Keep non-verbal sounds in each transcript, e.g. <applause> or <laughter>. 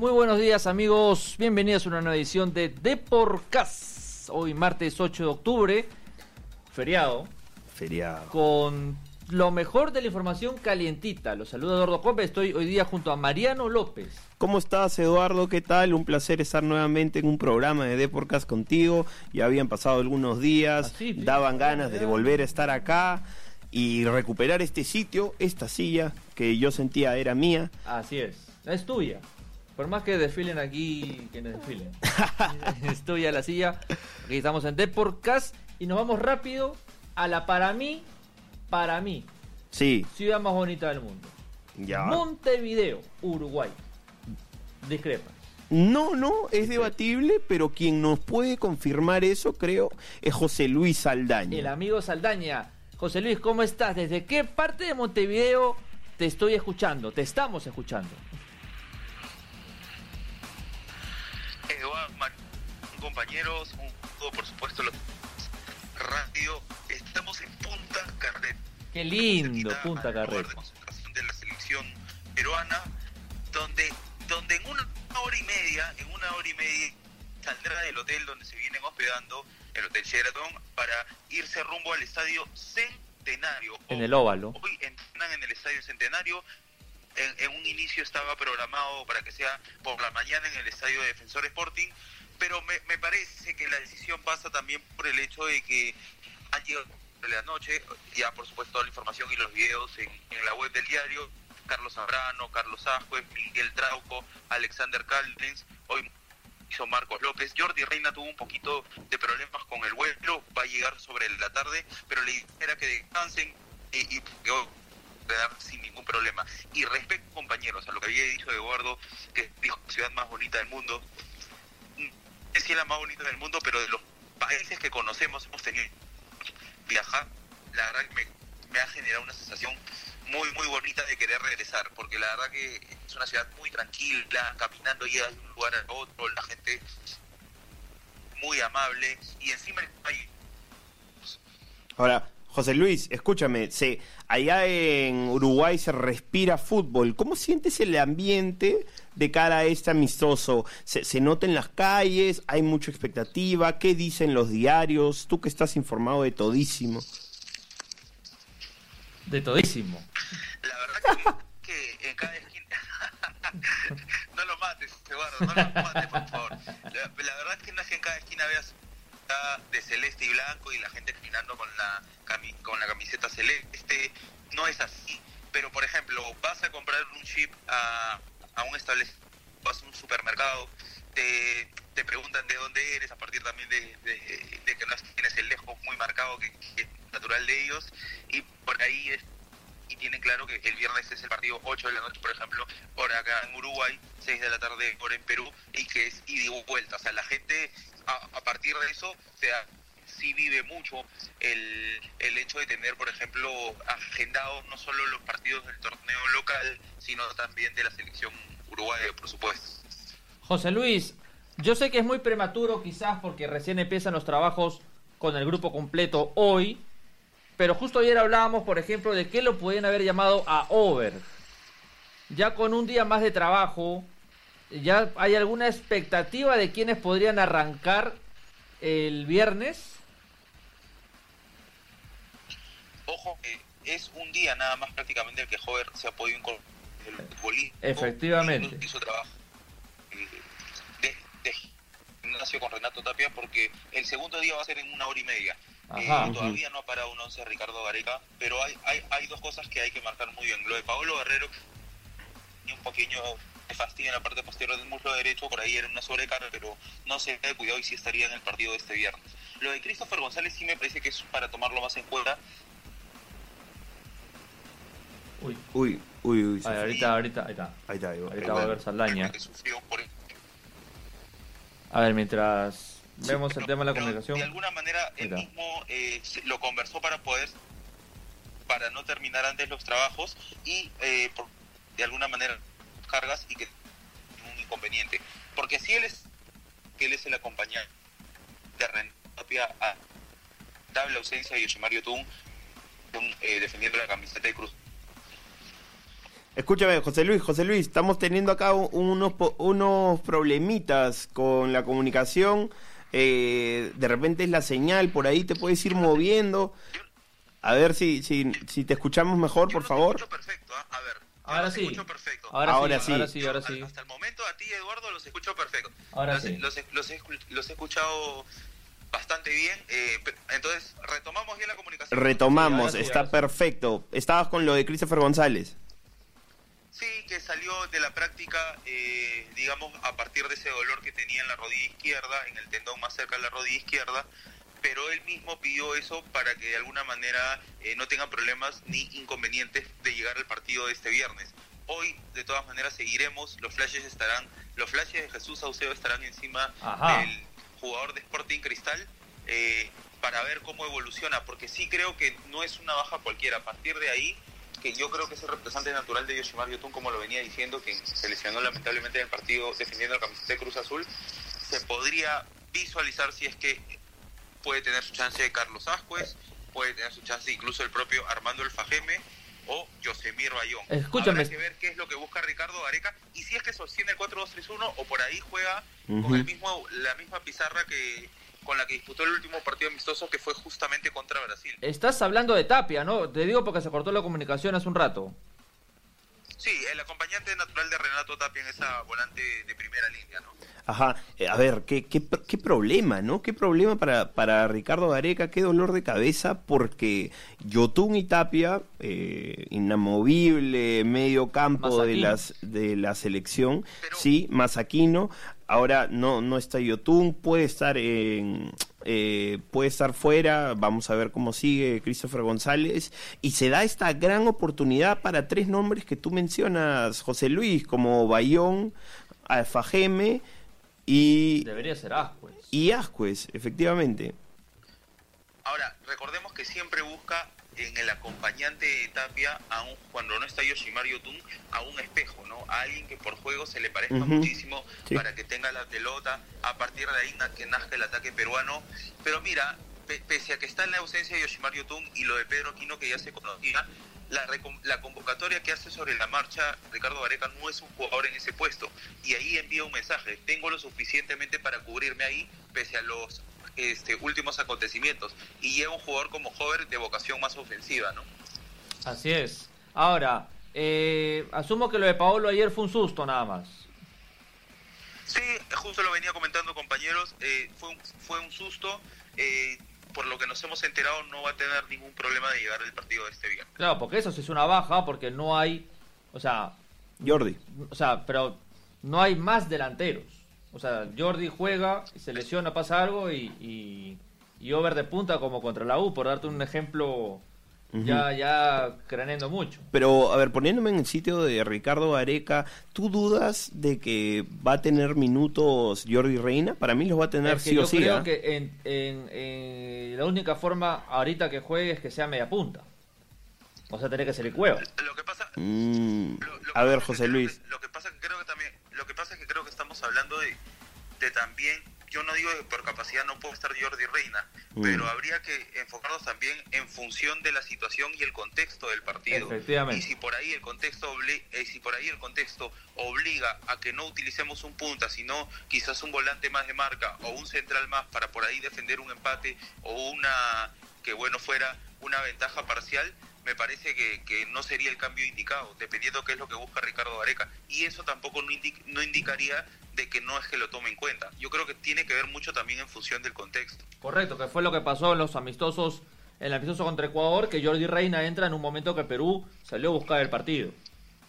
Muy buenos días amigos, bienvenidos a una nueva edición de Deporcast. Hoy martes 8 de octubre, feriado, Feriado. con lo mejor de la información calientita. Los saluda Eduardo Copes, estoy hoy día junto a Mariano López. ¿Cómo estás, Eduardo? ¿Qué tal? Un placer estar nuevamente en un programa de Deporcast contigo. Ya habían pasado algunos días, Así, sí. daban ganas de volver a estar acá y recuperar este sitio, esta silla que yo sentía era mía. Así es, es tuya. Por más que desfilen aquí, que no desfilen. <laughs> es tuya la silla. Aquí estamos en Deporcast y nos vamos rápido a la para mí, para mí, Sí, ciudad más bonita del mundo. ya. Montevideo, Uruguay. Discrepa. No, no, es debatible, pero quien nos puede confirmar eso, creo, es José Luis El Saldaña. amigo Saldaña. José Luis, ¿cómo estás? ¿Desde qué parte de Montevideo te estoy escuchando? Te estamos escuchando. Compañeros, un saludo por supuesto los radio. Estamos en Punta Carreta. Qué lindo, Punta de concentración de la selección peruana, donde, donde en una hora y media, en una hora y media, saldrá del hotel donde se vienen hospedando, el Hotel Sheraton, para irse rumbo al estadio Centenario. En el óvalo. Hoy entrenan en el estadio Centenario. En, un inicio estaba programado para que sea por la mañana en el estadio de Defensor Sporting, pero me, me parece que la decisión pasa también por el hecho de que han llegado de la noche, ya por supuesto toda la información y los videos en, la web del diario, Carlos Zambrano, Carlos Ascuez, Miguel Trauco, Alexander Callens, hoy hizo Marcos López. Jordi Reina tuvo un poquito de problemas con el vuelo, va a llegar sobre la tarde, pero le era que descansen y, y que sin ningún problema. Y respecto, compañeros, a lo que había dicho Eduardo, que dijo ciudad más bonita del mundo, es la más bonita del mundo, pero de los países que conocemos hemos tenido viajar, la verdad que me, ha generado una sensación muy muy bonita de querer regresar, porque la verdad que es una ciudad muy tranquila, caminando ya de un lugar a otro, la gente muy amable y encima hay Ahora, José Luis, escúchame, se, allá en Uruguay se respira fútbol. ¿Cómo sientes el ambiente de cara a este amistoso? ¿Se, se nota en las calles? ¿Hay mucha expectativa? ¿Qué dicen los diarios? Tú que estás informado de todísimo. De todísimo. La verdad que, que en cada esquina... <laughs> no lo mates, Eduardo, no lo mates, por favor. La, la verdad es que no es que en cada esquina veas de celeste y blanco y la gente caminando con la, cami- con la camiseta celeste. No es así. Pero, por ejemplo, vas a comprar un chip a, a un establecimiento, vas a un supermercado, te, te preguntan de dónde eres, a partir también de, de- de que no tienes el lejos muy marcado que, es natural de ellos. Y por ahí es y tienen claro que el viernes es el partido 8 de la noche, por ejemplo, por acá en Uruguay, 6 de la tarde por en Perú, y que es ida y vuelta. O sea, la gente a, partir de eso, o sea, sí vive mucho el, el hecho de tener, por ejemplo, agendados no solo los partidos del torneo local, sino también de la selección uruguaya, por supuesto. José Luis, yo sé que es muy prematuro quizás porque recién empiezan los trabajos con el grupo completo hoy, pero justo ayer hablábamos, por ejemplo, de que lo podían haber llamado a Over. Ya con un día más de trabajo, ¿ya hay alguna expectativa de quienes podrían arrancar el viernes? Ojo que es un día nada más prácticamente el que Hover se ha podido incorporar el futbolista. Efectivamente. Hizo trabajo eh, de, de gimnasio con Renato Tapia porque el segundo día va a ser en una hora y media. Eh, Ajá. todavía no ha parado un once Ricardo Gareca, pero hay, hay, hay dos cosas que hay que marcar muy bien. Lo de Paolo Guerrero y un pequeño de fastidio en la parte posterior del muslo derecho, por ahí era una sobrecarga, pero no se de cuidado y sí estaría en el partido de este viernes. Lo de Christopher González sí me parece que es para tomarlo más en cuenta. Uy, Uy, uy, uy. ver, ahorita, ahorita, ahí está. Ahí está, ahí va. Ahorita va a ver Saldaña. que sufrió por A ver, mientras vemos el Pero- tema de la comunicación. De alguna manera, él mismo eh, lo conversó para poder, para no terminar antes los trabajos y eh, por- de alguna manera cargas y que un inconveniente. Porque si él es, que él es el acompañante de Renato Tapia a tabla ausencia de Yoshimario Tun, eh, defendiendo la camiseta de Cruz. Escúchame, José Luis, José Luis, estamos teniendo acá unos, unos problemitas con la comunicación. Eh, de repente es la señal, por ahí te puedes ir moviendo. A ver si, si, si te escuchamos mejor, Yo por no favor. perfecto, ¿ah? A ver. Ahora los sí. escucho perfecto. Ahora, Ahora sí, sí. ahora sí, Yo, ahora a- sí. Hasta el momento a ti, Eduardo, los escucho perfecto. Ahora los, sí. los, he- los he, escu- los he escuchado bastante bien. eh, entonces, retomamos bien la comunicación. Retomamos, sí, está perfecto. Estabas con lo de Christopher González. Sí, que salió de la práctica, eh, digamos, a partir de ese dolor que tenía en la rodilla izquierda, en el tendón más cerca de la rodilla izquierda, pero él mismo pidió eso para que de alguna manera eh, no tenga problemas ni inconvenientes de llegar al partido de este viernes. Hoy, de todas maneras, seguiremos, los flashes estarán, los flashes de Jesús Saucedo estarán encima Ajá. del jugador de Sporting Cristal eh, para ver cómo evoluciona, porque sí creo que no es una baja cualquiera. A partir de ahí, que yo creo que es el representante natural de Yoshimar Yotun, como lo venía diciendo, que se lesionó lamentablemente en el partido defendiendo la camiseta de Cruz Azul, se podría visualizar si es que puede tener su chance de Carlos Ascuez, puede tener su chance incluso el propio Armando El Fajeme o Yosemir Bayón. Escúchame. Habrá que ver qué es lo que busca Ricardo Gareca y si es que sostiene el 4-2-3-1 o por ahí juega con el mismo la misma pizarra que con la que disputó el último partido amistoso que fue justamente contra Brasil. Estás hablando de Tapia, ¿no? Te digo porque se cortó la comunicación hace un rato. Sí, el acompañante natural de Renato Tapia en esa volante de primera línea, ¿no? Ajá, eh, a ver, ¿qué, qué, qué problema, ¿no? ¿Qué problema para, para Ricardo Gareca? ¿Qué dolor de cabeza? Porque Yotun y Tapia, eh, inamovible, medio campo de, las, de la selección, Pero- sí, Masaquino, ahora no, no está Yotun, puede estar en... eh, puede estar fuera, vamos a ver cómo sigue Christopher González, y se da esta gran oportunidad para tres nombres que tú mencionas, José Luis, como Bayón, Alfajeme y, Debería ser Ascuez. y Ascuez, efectivamente. Ahora, recordemos que siempre busca en el acompañante de Tapia, a un, cuando no está Yoshimar Yotun, a un espejo, ¿no? A alguien que por juego se le parezca muchísimo Sí. para que tenga la pelota, a partir de ahí que nazca el ataque peruano. Pero mira, pe- pese a que está en la ausencia de Yoshimar Yotun y lo de Pedro Aquino que ya se conocía, la, la convocatoria que hace sobre la marcha Ricardo Gareca no es un jugador en ese puesto. Y ahí envía un mensaje, tengo lo suficientemente para cubrirme ahí, pese a los este, últimos acontecimientos. Y lleva un jugador como Hover de vocación más ofensiva, ¿no? Así es. Ahora, eh, asumo que lo de Paolo ayer fue un susto nada más. Sí, justo lo venía comentando compañeros, eh, fue, un, fue un susto, eh, por lo que nos hemos enterado no va a tener ningún problema de llegar al partido de este viernes. Claro, porque eso sí es una baja, porque no hay, o sea, Jordi. o sea, pero no hay más delanteros. O sea, Jordi juega, y se lesiona, pasa algo y, y, y over de punta como contra la U, por darte un ejemplo ya, ya craneando mucho. Pero, a ver, poniéndome en el sitio de Ricardo Gareca, ¿tú dudas de que va a tener minutos Jordi Reina? Para mí los va a tener Es que sí yo o sí. creo ¿ah? que en, en- en la única forma ahorita que juegue es que sea media punta. O sea, tener que ser el cueva. Lo que pasa, Mm, Lo- lo que a ver, José Luis. que- lo que pasa que creo que también, lo que pasa es que creo que estamos hablando de, de también, yo no digo que por capacidad no puede estar Jordi Reina, Mm. pero habría que enfocarnos también en función de la situación y el contexto del partido. Efectivamente. Y si por ahí el contexto obli- eh, si por ahí el contexto obliga a que no utilicemos un punta, sino quizás un volante más de marca o un central más para por ahí defender un empate o una que bueno fuera una ventaja parcial, me parece que, que no sería el cambio indicado, dependiendo qué es lo que busca Ricardo Gareca. Y eso tampoco no, indi- no indicaría de que no es que lo tome en cuenta. Yo creo que tiene que ver mucho también en función del contexto. Correcto, que fue lo que pasó en los amistosos, en el amistoso contra Ecuador, que Jordi Reina entra en un momento que Perú salió a buscar el partido.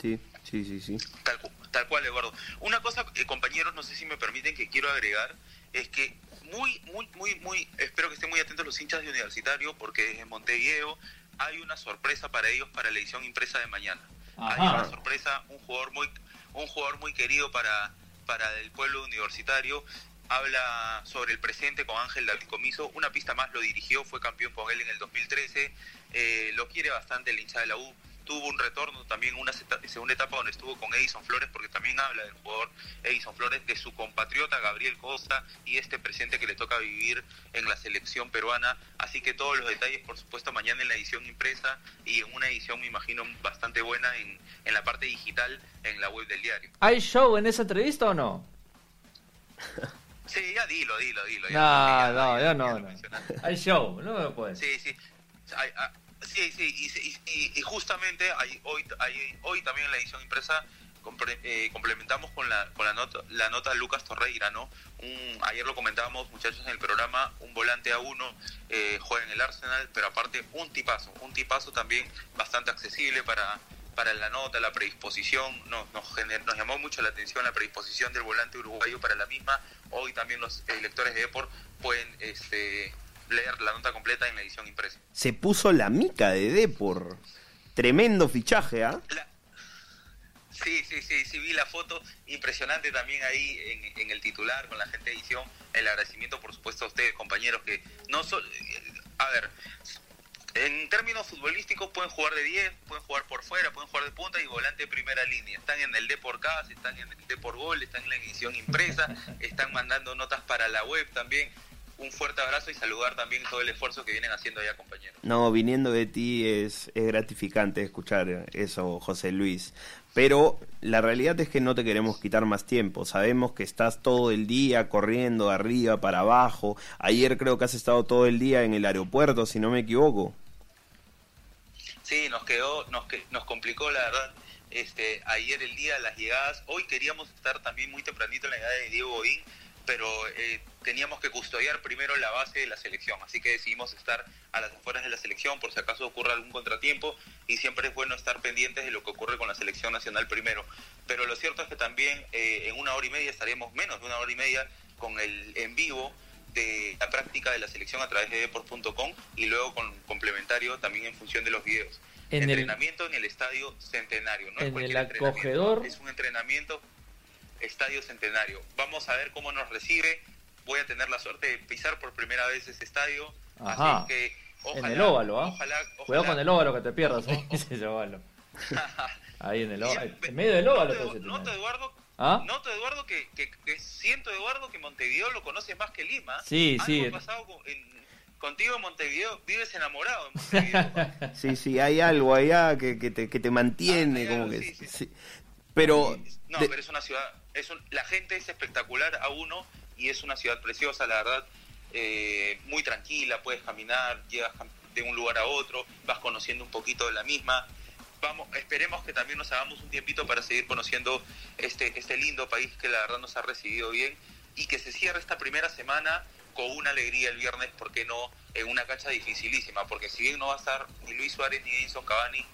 Sí, sí, sí, sí. Tal, cu- tal cual, Eduardo. Una cosa, eh, compañeros, no sé si me permiten que quiero agregar, es que muy, muy, muy, muy, espero que estén muy atentos los hinchas de Universitario, porque desde Montevideo hay una sorpresa para ellos para la edición impresa de mañana. Ajá. Hay una sorpresa, un jugador muy, un jugador muy querido para, para el pueblo universitario. Habla sobre el presente con Ángel David Comiso. Una pista más lo dirigió, fue campeón con él en el 2013. Eh, lo quiere bastante el hincha de la U. tuvo un retorno también una segunda etapa donde estuvo con Edison Flores, porque también habla del jugador Edison Flores, de su compatriota Gabriel Costa y este presente que le toca vivir en la selección peruana. Así que todos los detalles, por supuesto, mañana en la edición impresa y en una edición, me imagino, bastante buena en, en la parte digital en la web del diario. ¿Hay show en esa entrevista o no? Sí, ya dilo, dilo, dilo. No, ya, no, ya ya no. no. Hay show, no me puedes. Sí, sí. Ah, sí, sí, y, y- y- justamente hoy, hoy también en la edición impresa compre- eh, complementamos con la, con la nota la nota Lucas Torreira, ¿no? Un, ayer lo comentábamos, muchachos, en el programa, un volante a uno, eh, juega en el Arsenal, pero aparte un tipazo, un tipazo también bastante accesible para la nota, la predisposición, nos, nos, nos llamó mucho la atención la predisposición del volante uruguayo para la misma. Hoy también los eh, lectores de Deport pueden este, leer la nota completa en la edición impresa. Se puso la mica de Depor. Tremendo fichaje, ¿ah? La- Sí, sí, sí, sí, vi la foto, impresionante también ahí en, en el titular con la gente de edición, el agradecimiento por supuesto a ustedes compañeros que no son, a ver, en términos futbolísticos pueden jugar de 10, pueden jugar por fuera, pueden jugar de punta y volante de primera línea, están en el Depor Cas, están en el Depor Gol, están en la edición impresa, están mandando notas para la web también, un fuerte abrazo y saludar también todo el esfuerzo que vienen haciendo allá compañeros. No, viniendo de ti es, es gratificante escuchar eso, José Luis. Pero la realidad es que no te queremos quitar más tiempo. Sabemos que estás todo el día corriendo de arriba para abajo. Ayer creo que has estado todo el día en el aeropuerto, si no me equivoco. Sí, nos quedó, nos, nos complicó la verdad. Este, ayer el día, las llegadas, hoy queríamos estar también muy tempranito en la llegada de Diego Godín, pero eh, teníamos que custodiar primero la base de la selección, así que decidimos estar a las afueras de la selección por si acaso ocurre algún contratiempo y siempre es bueno estar pendientes de lo que ocurre con la selección nacional primero. Pero lo cierto es que también eh, en una hora y media estaremos menos de una hora y media con el en vivo de la práctica de la selección a través de deport.com y luego con complementario también en función de los videos. En el- entrenamiento en el estadio Centenario, no es en cualquier el acogedor. es un entrenamiento Estadio Centenario. Vamos a ver cómo nos recibe. Voy a tener la suerte de pisar por primera vez ese estadio. Ajá. Así que ojalá, en el óvalo, ¿ah? ojalá, Cuidado ojalá- con el óvalo que te pierdas. ¿eh? Ese óvalo. Ahí en el óvalo. En medio del óvalo. noto, noto. Eduardo, ¿Ah? noto, Eduardo, que, que, que siento, Eduardo, que Montevideo lo conoce más que Lima. Sí, Algo sí. pasado con- en- contigo en Montevideo. Vives enamorado en Montevideo. <laughs> Sí, sí, hay algo allá que, que te, que te mantiene, Ah, como algo, que... sí, sí. sí. Pero... No, de- pero es una ciudad, es la gente es espectacular a uno y es una ciudad preciosa, la verdad, eh, muy tranquila, puedes caminar, llegas de un lugar a otro, vas conociendo un poquito de la misma. Vamos, esperemos que también nos hagamos un tiempito para seguir conociendo este, este lindo país que la verdad nos ha recibido bien y que se cierre esta primera semana con una alegría el viernes, ¿por qué no? En una cancha dificilísima, porque si bien no va a estar ni Luis Suárez ni Edison Cavani,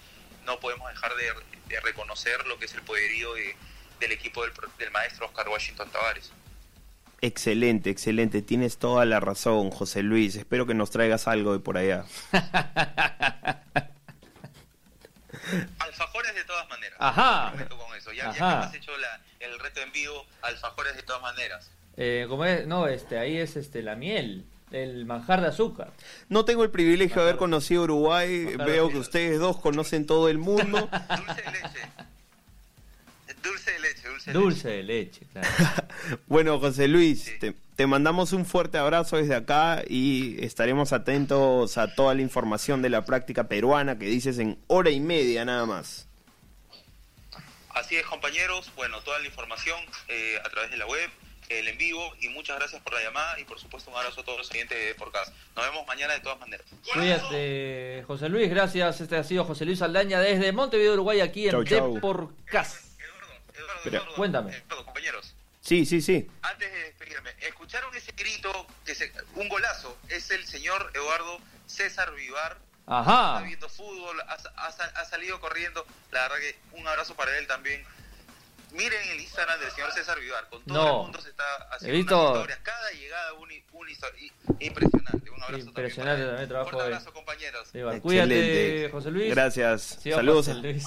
no podemos dejar de, de reconocer lo que es el poderío de- del equipo del, pro- del maestro Oscar Washington Tavares. Excelente, excelente. Tienes toda la razón, José Luis. Espero que nos traigas algo de por allá. <laughs> Alfajores de todas maneras. Ajá. Con eso. Ya, ya que Ajá. me has hecho la- el reto en vivo, alfajores de todas maneras. Eh, ¿cómo es? No, este, ahí es este, la miel. El manjar de azúcar. No tengo el privilegio de haber conocido Uruguay. Veo que ustedes dos conocen todo el mundo. <laughs> Dulce de leche. Dulce de leche, dulce de Dulce de leche, claro. <laughs> Bueno, José Luis, Sí. te, te mandamos un fuerte abrazo desde acá y estaremos atentos a toda la información de la práctica peruana que dices en hora y media nada más. Así es, compañeros. Bueno, toda la información eh, a través de la web, el en vivo. Y muchas gracias por la llamada. Y por supuesto, un abrazo a todos los oyentes de Podcast. Nos vemos mañana de todas maneras. Cuídate, José Luis, gracias. Este ha sido José Luis Aldaña desde Montevideo, Uruguay, aquí en Chau, chau. Deporcast. Eduardo, Eduardo, Pero- Eduardo, Cuéntame. Eduardo, compañeros. Sí, sí, sí. Antes de despedirme, ¿escucharon ese grito? que se, Un golazo. Es el señor Eduardo César Vivar. Está Ajá. viendo fútbol, ha, ha- ha salido corriendo. La verdad que un abrazo para él también. Miren el Instagram del señor César Vivar. Con todo No. el mundo se está haciendo historias. Cada llegada una, una historia. Impresionante. Un abrazo Impresionante también. para él. también trabajo Fuerte de- abrazo, compañeros. Cuídate, Excelente. José Luis. Gracias. Saludos. José Luis.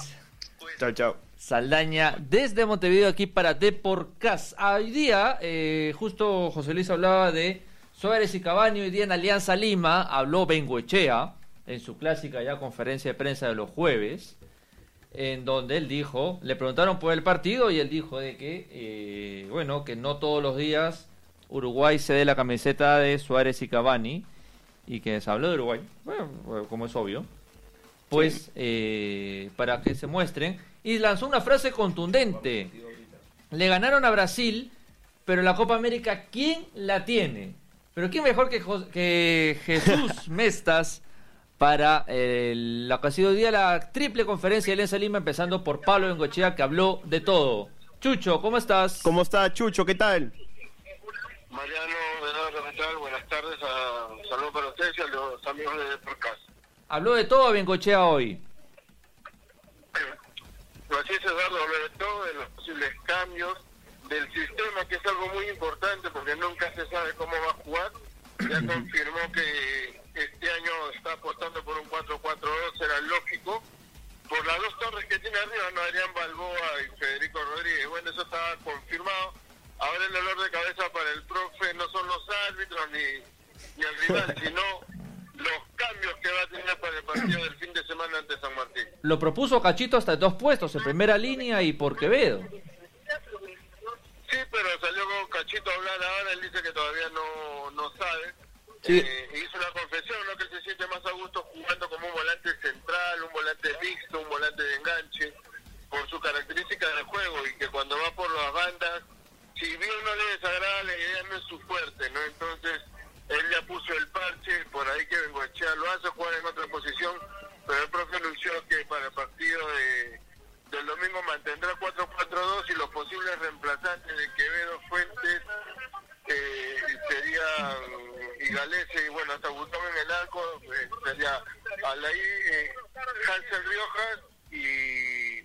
Chao, chao. Saldaña desde Montevideo aquí para Deporcast. Hoy día, eh, justo José Luis hablaba de Suárez y Cavani, hoy día en Alianza Lima, habló Bengoechea en su clásica ya conferencia de prensa de los jueves. en donde él dijo, le preguntaron por el partido y él dijo de que, eh, bueno, que no todos los días Uruguay se dé la camiseta de Suárez y Cavani y que se habló de Uruguay, como es obvio, pues eh, para que se muestren y lanzó una frase contundente. Le ganaron a Brasil, pero la Copa América, ¿quién la tiene? Pero ¿quién mejor que, Jo- que Jesús <laughs> Mestas para eh, lo que ha sido hoy día la triple conferencia de Alianza Lima, empezando por Pablo Bengochea, que habló de todo. Chucho, ¿cómo estás? ¿Cómo está Chucho? ¿Qué tal? Mariano, ¿qué tal? Buenas tardes. A, saludos para ustedes y a los amigos de Podcast. Habló de todo Bengochea hoy. Así es, Eduardo, habló de todo, de los posibles cambios, del sistema, que es algo muy importante porque nunca se sabe cómo va a jugar. Ya confirmó que este año está apostando por un 4-4-2, era lógico. Por las dos torres que tiene arriba, no Adrián Balboa y Federico Rodríguez. Bueno, eso está confirmado. Ahora el dolor de cabeza para el profe no son los árbitros ni, ni el rival, <laughs> sino los cambios que va a tener para el partido del fin de semana ante San Martín. Lo propuso Cachito hasta dos puestos, en primera línea y por Quevedo. Sí, pero salió con Cachito a hablar ahora, él dice que todavía no, no sabe. Sí. Eh, hizo una confesión, ¿no? Que él se siente más a gusto jugando como un volante central, un volante mixto, un volante de enganche, por su característica de juego y que cuando va por las bandas, si bien no le desagrada la idea, no es su fuerte, ¿no? Entonces, él ya puso el parche, por ahí que Bengoechea lo hace jugar en otra posición, pero el profe anunció que para el partido de, del domingo mantendrá 4-4-2 y los posibles reemplazantes de Quevedo Fuentes eh, serían Igalese y bueno, hasta Gustavo en el arco eh, sería Alaí, eh, Hansel Riojas y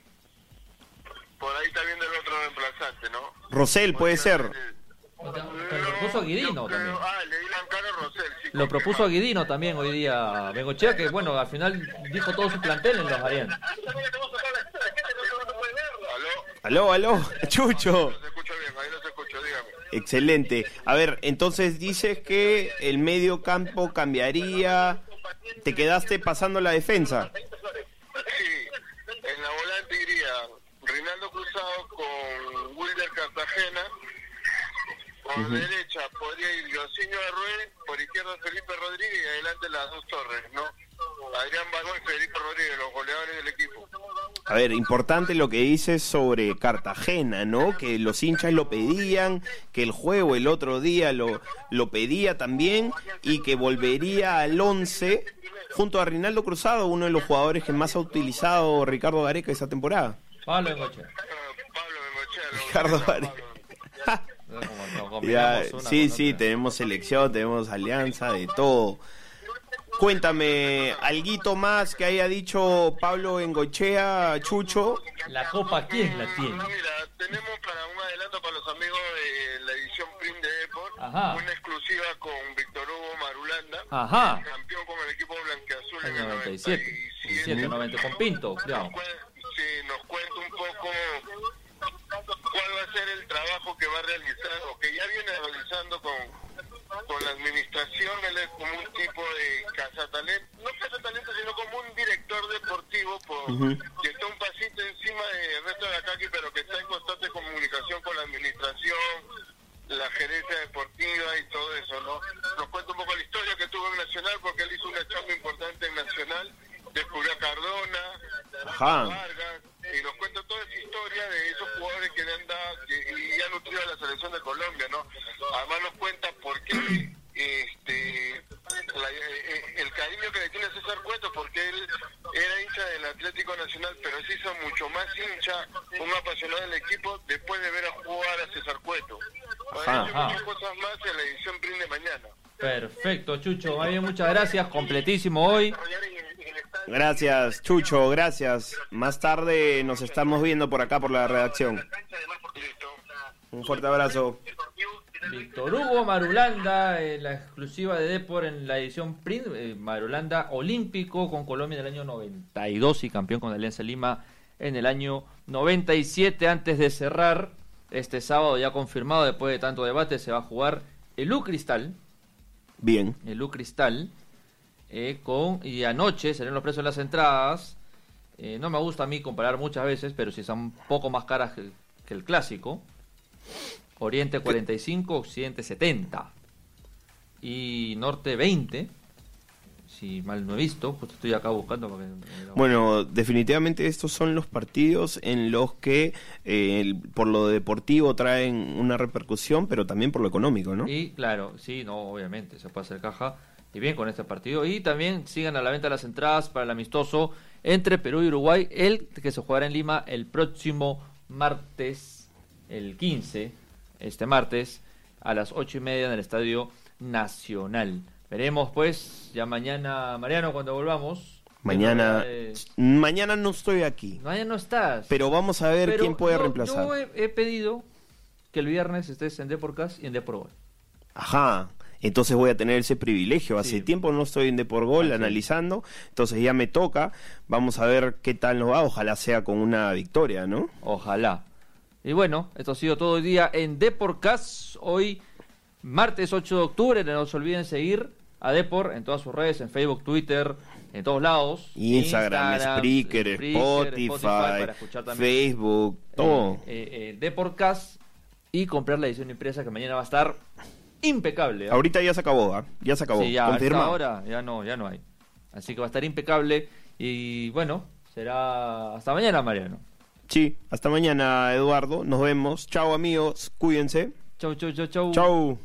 por ahí está viendo el otro reemplazante, ¿no? Rosel puede ser. Lo propuso Guidino también. Ah, le Rosel, sí. Lo propuso confirmado. Guidino también hoy día Bengochea, que bueno, al final dijo todo su plantel en los Arianos. ¿Aló? Aló, aló, <laughs> Chucho. No se escucha bien, ahí no se escucha, dígame. Excelente. A ver, entonces dices que el medio campo cambiaría. Te quedaste pasando la defensa. Sí, en la volante iría Rinaldo Cruzado con Wilder Cartagena. Por derecha podría ir Yosinho Arrué, por izquierda Felipe Rodríguez y adelante las dos torres, ¿no? Adrián Balbón y Federico Rodríguez, los goleadores del equipo. A ver, importante lo que dices sobre Cartagena, ¿no? Que los hinchas lo pedían, que el juego el otro día lo, lo pedía también y que volvería al 11 junto a Rinaldo Cruzado, uno de los jugadores que más ha utilizado Ricardo Gareca esa temporada. Pablo Bengochea. Ah, Pablo Bengochea. Ricardo. Gareca. <laughs> Ya, una sí, sí, otra. tenemos selección, tenemos alianza, de todo. Cuéntame, alguito más que haya dicho Pablo Engochea, Chucho. La copa, ¿quién la tiene? No, mira, tenemos para un adelanto para los amigos de la edición Print de Deport, Ajá. una exclusiva con Víctor Hugo Marulanda, Ajá. campeón con el equipo blanqueazul en el 97. 97. 97, 90 con Pinto, Nos cuidado. cuen- sí, nos cuenta un poco trabajo que va a realizar o que ya viene realizando con, con la administración. Él es como un tipo de cazatalento, no cazatalento, sino como un director deportivo por, que está un pasito encima del resto de la calle, pero que está en constante comunicación con la administración, la gerencia deportiva y todo eso, ¿no? Nos cuenta un poco la historia que tuvo en Nacional, porque él hizo una chamba importante en Nacional, descubrió a Cardona, Ajá. a Vargas, y nos cuenta toda esa historia de esos jugadores que le han dado que, y han nutrido a la selección de Colombia, ¿no? Además nos cuenta por qué este la- eh, el cariño que le tiene a César Cueto, porque él era hincha del Atlético Nacional, pero se hizo mucho más hincha, apasionado del equipo, después de ver a jugar a César Cueto. Ajá. Ha hecho muchas cosas más en la edición print de mañana. Perfecto, Chucho. Muy bien, muchas gracias. Completísimo hoy. Gracias, Chucho, gracias. Más tarde nos estamos viendo por acá por la redacción. Un fuerte abrazo. Víctor Hugo Marulanda, en la exclusiva de Depor en la edición print. eh, Marulanda olímpico con Colombia en el año 92 y campeón con Alianza Lima en el año 97. Antes de cerrar, este sábado ya confirmado, después de tanto debate, se va a jugar el U Cristal. Bien. el U Cristal. eh, con, y anoche salieron los precios de las entradas. Eh, no me gusta a mí comparar muchas veces, pero si son un poco más caras que, que el clásico. Oriente 45, Occidente 70 y Norte 20. Si mal no he visto, justo estoy acá buscando. Porque, Bueno, definitivamente estos son los partidos en los que eh, por lo deportivo traen una repercusión, pero también por lo económico, ¿no? Y claro, sí, no, obviamente, se puede hacer caja. Y bien con este partido. Y también sigan a la venta las entradas para el amistoso entre Perú y Uruguay, el que se jugará en Lima el próximo martes, el 15, este martes, a las ocho y media en el Estadio Nacional. Veremos pues, ya mañana, Mariano, cuando volvamos. Mañana, Eh, mañana no estoy aquí, mañana no estás. pero vamos a ver Pero quién puede yo- reemplazar. Yo he, he pedido que el viernes estés en Deporcast y en Deporgol. Ajá. Entonces voy a tener ese privilegio. Hace Sí. tiempo no estoy en Deporgol es. analizando, entonces ya me toca. Vamos a ver qué tal nos va. Ojalá sea con una victoria, ¿no? Ojalá. Y bueno, esto ha sido todo el día en Deporcast. Hoy, martes 8 de octubre. No se olviden seguir a Depor en todas sus redes, en Facebook, Twitter, en todos lados. Instagram, Spreaker, Spotify, también Facebook, todo. eh, eh, eh, Deporcast y comprar la edición impresa que mañana va a estar impecable. ¿eh? Ahorita ya se acabó, ¿ah? Ya se acabó. Sí, ya, a esta Confirmado. hora ya no, ya no hay. Así que va a estar impecable. Y bueno, será hasta mañana, Mariano. Sí, hasta mañana, Eduardo. Nos vemos. Chao, amigos. Cuídense. Chau, chau, chau, chau. Chau.